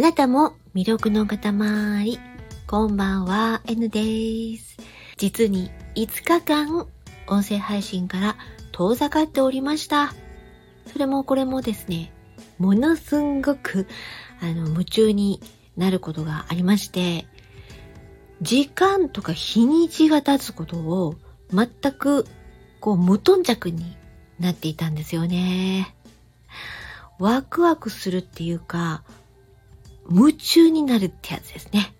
あなたも魅力の塊。こんばんは、N です。実に5日間、音声配信から遠ざかっておりました。それもこれもですね、ものすんごく、あの、夢中になることがありまして、時間とか日にちが経つことを全く、こう、無頓着になっていたんですよね。ワクワクするっていうか、夢中になるってやつですね。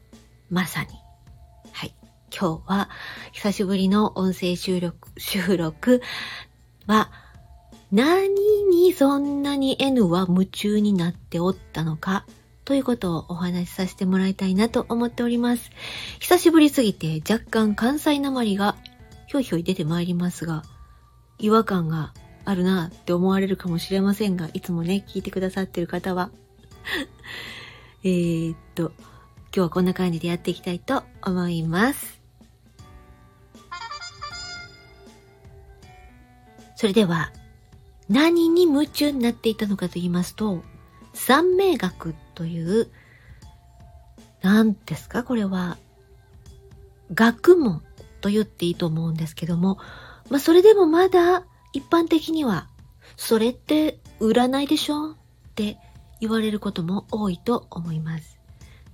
まさに。はい。今日は久しぶりの音声収録、収録は何にそんなに N は夢中になっておったのかということをお話しさせてもらいたいなと思っております。久しぶりすぎて若干関西なまりがひょいひょい出てまいりますが、違和感があるなって思われるかもしれませんが、いつもね、聞いてくださってる方はえー、っと、今日はこんな感じでやっていきたいと思います。それでは、何に夢中になっていたのかと言いますと、三名学という、何ですか？これは、学問と言っていいと思うんですけども、まあそれでもまだ一般的には、それって占いでしょ？って言われることも多いと思います。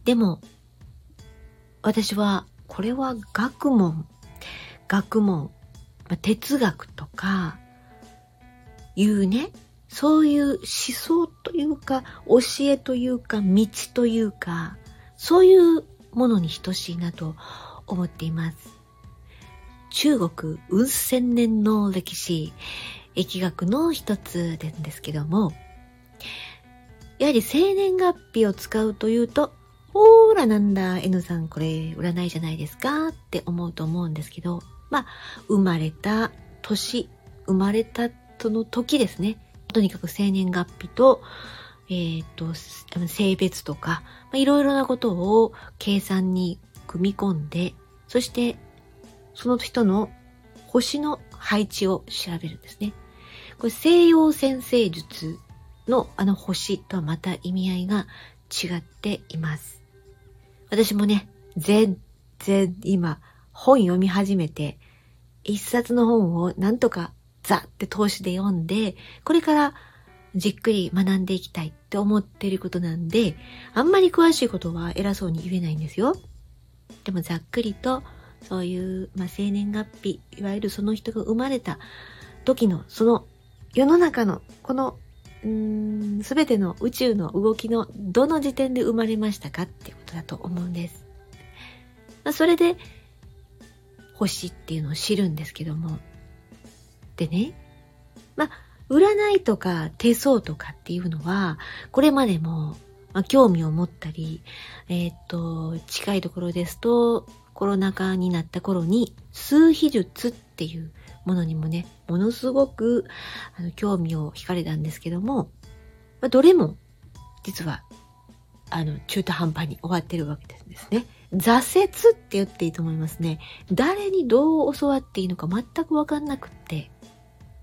でも、私は、これは学問、学問、ま哲学とか、いうね、そういう思想というか、教えというか、道というか、そういうものに等しいなと思っています。中国、運千年の歴史、疫学の一つですけども、やはり生年月日を使うというと、ほーらなんだ、N さんこれ占いじゃないですかって思うと思うんですけど、まあ、生まれた年、生まれたその時ですね。とにかく生年月日と、えっ、と、性別とか、いろいろなことを計算に組み込んで、そしてその人の星の配置を調べるんですね。これ西洋先生術のあの星とはまた意味合いが違っています。私もね、全然今本読み始めて、一冊の本をなんとかザって投資で読んで、これからじっくり学んでいきたいって思っていることなんで、あんまり詳しいことは偉そうに言えないんですよ。でもざっくりと、そういう、まあ、生年月日、いわゆるその人が生まれた時の、その世の中のこのすべての宇宙の動きのどの時点で生まれましたかっていうことだと思うんです。まあ、それで、星っていうのを知るんですけども。でね、まあ、占いとか手相とかっていうのは、これまでも、まあ、興味を持ったり、えー、っと、近いところですと、コロナ禍になった頃に、数秘術っていうものにもね、ものすごくあの興味を惹かれたんですけども、まあ、どれも実はあの中途半端に終わってるわけですね。挫折って言っていいと思いますね。誰にどう教わっていいのか全くわかんなくって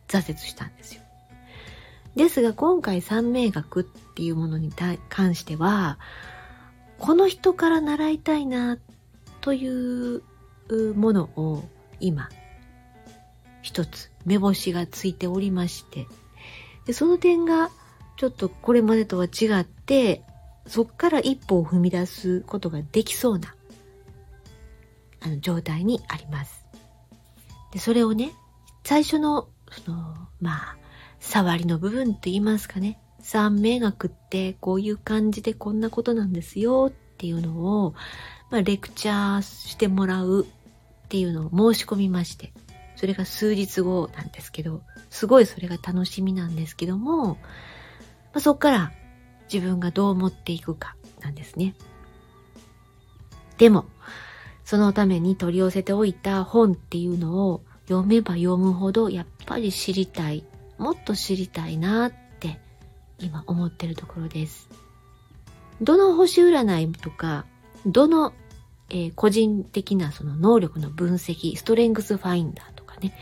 挫折したんですよ。ですが今回三名学っていうものに関しては、この人から習いたいなというものを今一つ目星がついておりまして、でその点がちょっとこれまでとは違って、そっから一歩を踏み出すことができそうなあの状態にあります。で、それをね、最初の、その、まあ、触りの部分と言いますかね、三名学ってこういう感じでこんなことなんですよっていうのを、まあ、レクチャーしてもらうっていうのを申し込みまして、それが数日後なんですけど、すごいそれが楽しみなんですけども、まあ、そっから自分がどう持っていくかなんですね。でも、そのために取り寄せておいた本っていうのを読めば読むほどやっぱり知りたい。もっと知りたいなって今思ってるところです。どの星占いとか、どの、えー、個人的なその能力の分析、ストレングスファインダーね。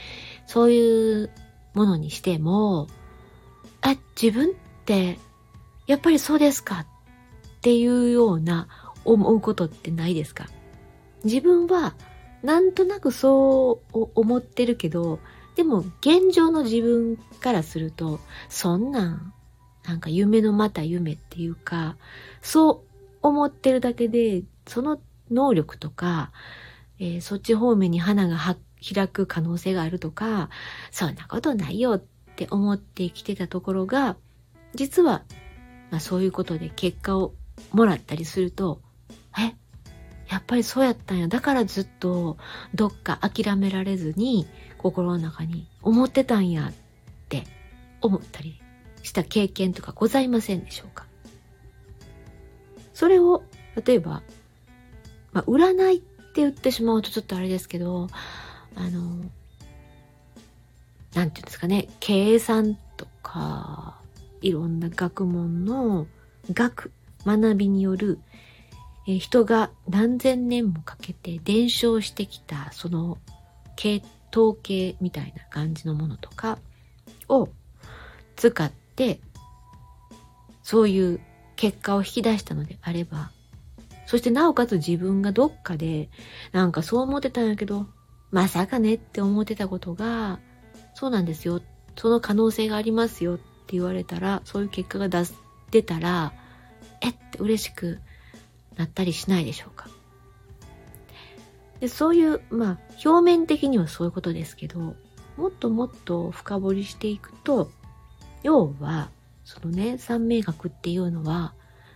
そういうものにしても、あ、自分って、やっぱりそうですか？っていうような思うことってないですか？自分はなんとなくそう思ってるけど、でも現状の自分からすると、そんなん、なんか夢のまた夢っていうか、そう思ってるだけで、その能力とか、えー、そっち方面に花が開く可能性があるとか、そんなことないよって思ってきてたところが、実は、まあ、そういうことで結果をもらったりすると、え、やっぱりそうやったんや。だからずっとどっか諦められずに心の中に思ってたんやって思ったりした経験とかございませんでしょうか？それを、例えば、まあ、占いって言ってしまうとちょっとあれですけど、あの、なんていうんですかね、計算とか、いろんな学問の学、学びによる、え人が何千年もかけて伝承してきた、その、系統計みたいな感じのものとかを使って、そういう結果を引き出したのであれば、そしてなおかつ自分がどっかで、なんかそう思ってたんやけど、まさかねって思ってたことが、そうなんですよ。その可能性がありますよって言われたら、そういう結果が出す、出たら、えって嬉しくなったりしないでしょうか。でそういう、まあ、表面的にはそういうことですけど、もっともっと深掘りしていくと、要は、そのね、三名学っていうのは、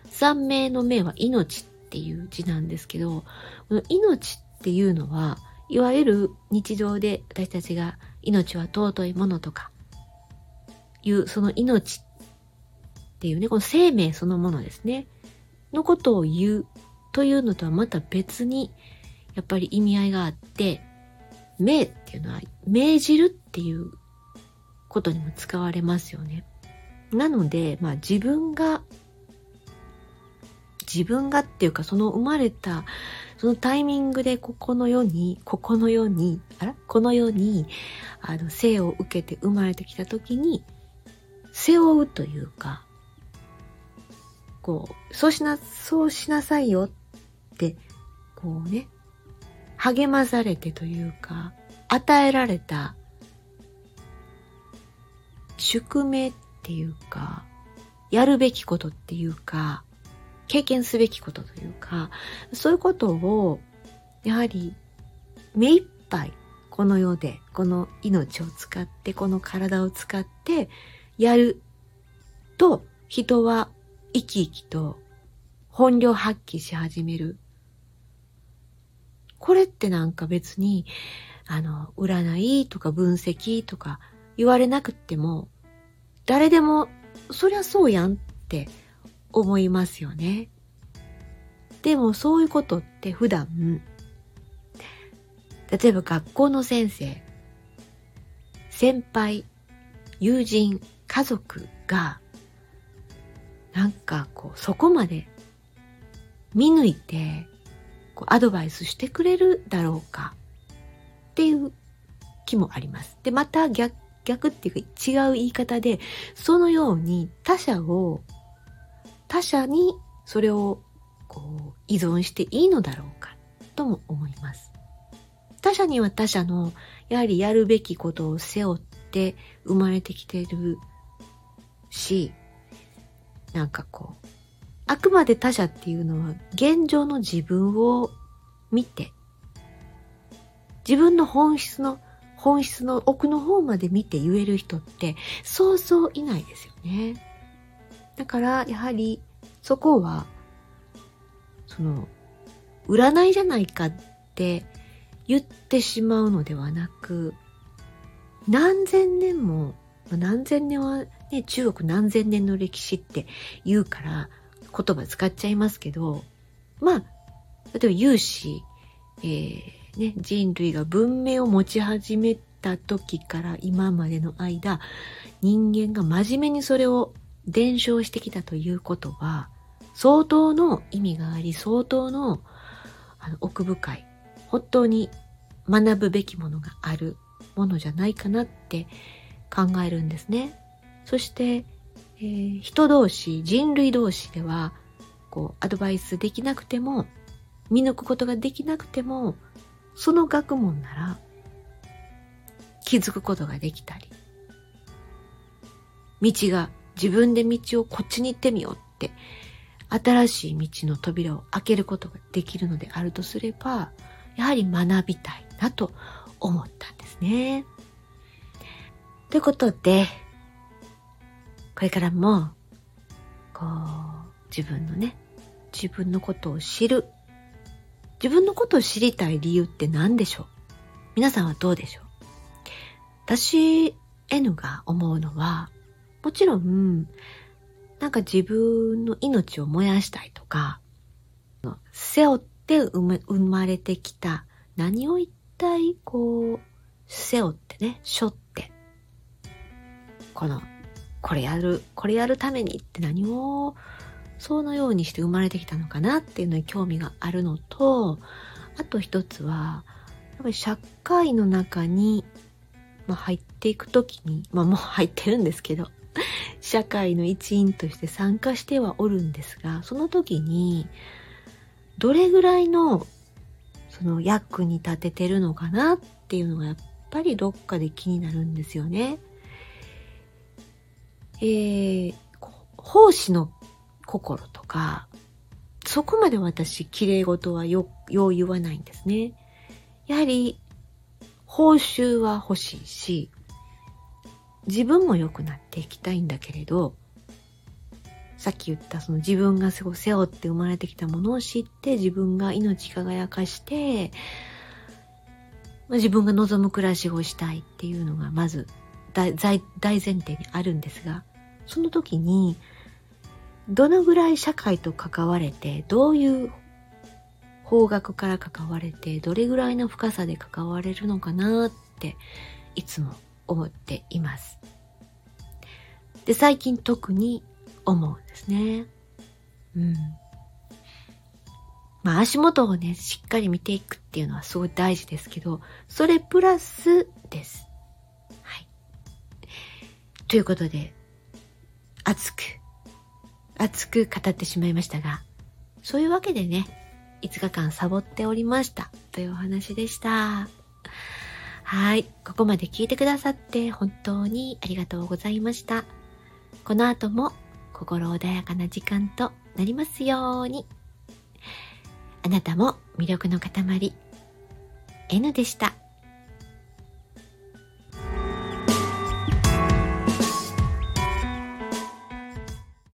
三名の名は命っていう字なんですけど、この命っていうのは、いわゆる日常で私たちが命は尊いものとか、いうその命っていうね、この生命そのものですね、のことを言うというのとはまた別に、やっぱり意味合いがあって、命っていうのは命じるっていうことにも使われますよね。なので、まあ自分が、自分がっていうかその生まれた、そのタイミングでここの世に、ここの世に、あら？この世に、あの、生を受けて生まれてきた時に、背負うというか、こう、そうしな、そうしなさいよって、こうね、励まされてというか、与えられた宿命っっていうか、やるべきことっていうか、経験すべきことというか、そういうことを、やはり、目いっぱい、この世で、この命を使って、この体を使って、やると、人は生き生きと本領発揮し始める。これってなんか別に、あの、占いとか分析とか言われなくっても、誰でも、そりゃそうやんって思いますよね。でもそういうことって普段、例えば学校の先生、先輩、友人、家族が、なんかこう、そこまで見抜いて、こうアドバイスしてくれるだろうかっていう気もあります。で、また逆逆っていうか違う言い方で、そのように他者を、他者にそれをこう依存していいのだろうかとも思います。他者には他者のやはりやるべきことを背負って生まれてきてるし、なんかこう、あくまで他者っていうのは現状の自分を見て、自分の本質の本質の奥の方まで見て言える人ってそうそういないですよね。だからやはりそこはその占いじゃないかって言ってしまうのではなく何千年も何千年はね中国何千年の歴史って言うから言葉使っちゃいますけどまあ例えば有志、えーね、人類が文明を持ち始めた時から今までの間、人間が真面目にそれを伝承してきたということは、相当の意味があり、相当のあの奥深い、本当に学ぶべきものがあるものじゃないかなって考えるんですね。そして、えー、人同士、人類同士では、こうアドバイスできなくても見抜くことができなくてもその学問なら気づくことができたり道が自分で道をこっちに行ってみようって新しい道の扉を開けることができるのであるとすればやはり学びたいなと思ったんですね。ということでこれからもこう自分のね自分のことを知る。自分のことを知りたい理由って何でしょう？皆さんはどうでしょう？私 N が思うのはもちろんなんか自分の命を燃やしたいとか背負って生まれてきた何を一体こう背負ってね背負ってこのこれやるこれやるためにって何をそのようにして生まれてきたのかなっていうのに興味があるのとあと一つはやっぱり社会の中に、まあ、入っていく時にまあもう入ってるんですけど社会の一員として参加してはおるんですがその時にどれぐらいのその役に立ててるのかなっていうのがやっぱりどっかで気になるんですよね。えー、奉仕の心とか、そこまで私、綺麗事はよ、よう言わないんですね。やはり、報酬は欲しいし、自分も良くなっていきたいんだけれど、さっき言ったその自分が背負って生まれてきたものを知って自分が命輝かして、自分が望む暮らしをしたいっていうのがまず大大前提にあるんですが、その時にどのぐらい社会と関われて、どういう方角から関われて、どれぐらいの深さで関われるのかなっていつも思っています。で、最近特に思うんですね。うん。まあ足元をね、しっかり見ていくっていうのはすごい大事ですけど、それプラスです。はい。ということで、熱く熱く語ってしまいましたが、そういうわけでね、5日間サボっておりましたというお話でした。はい。ここまで聞いてくださって本当にありがとうございました。この後も心穏やかな時間となりますように。あなたも魅力の塊 N でした。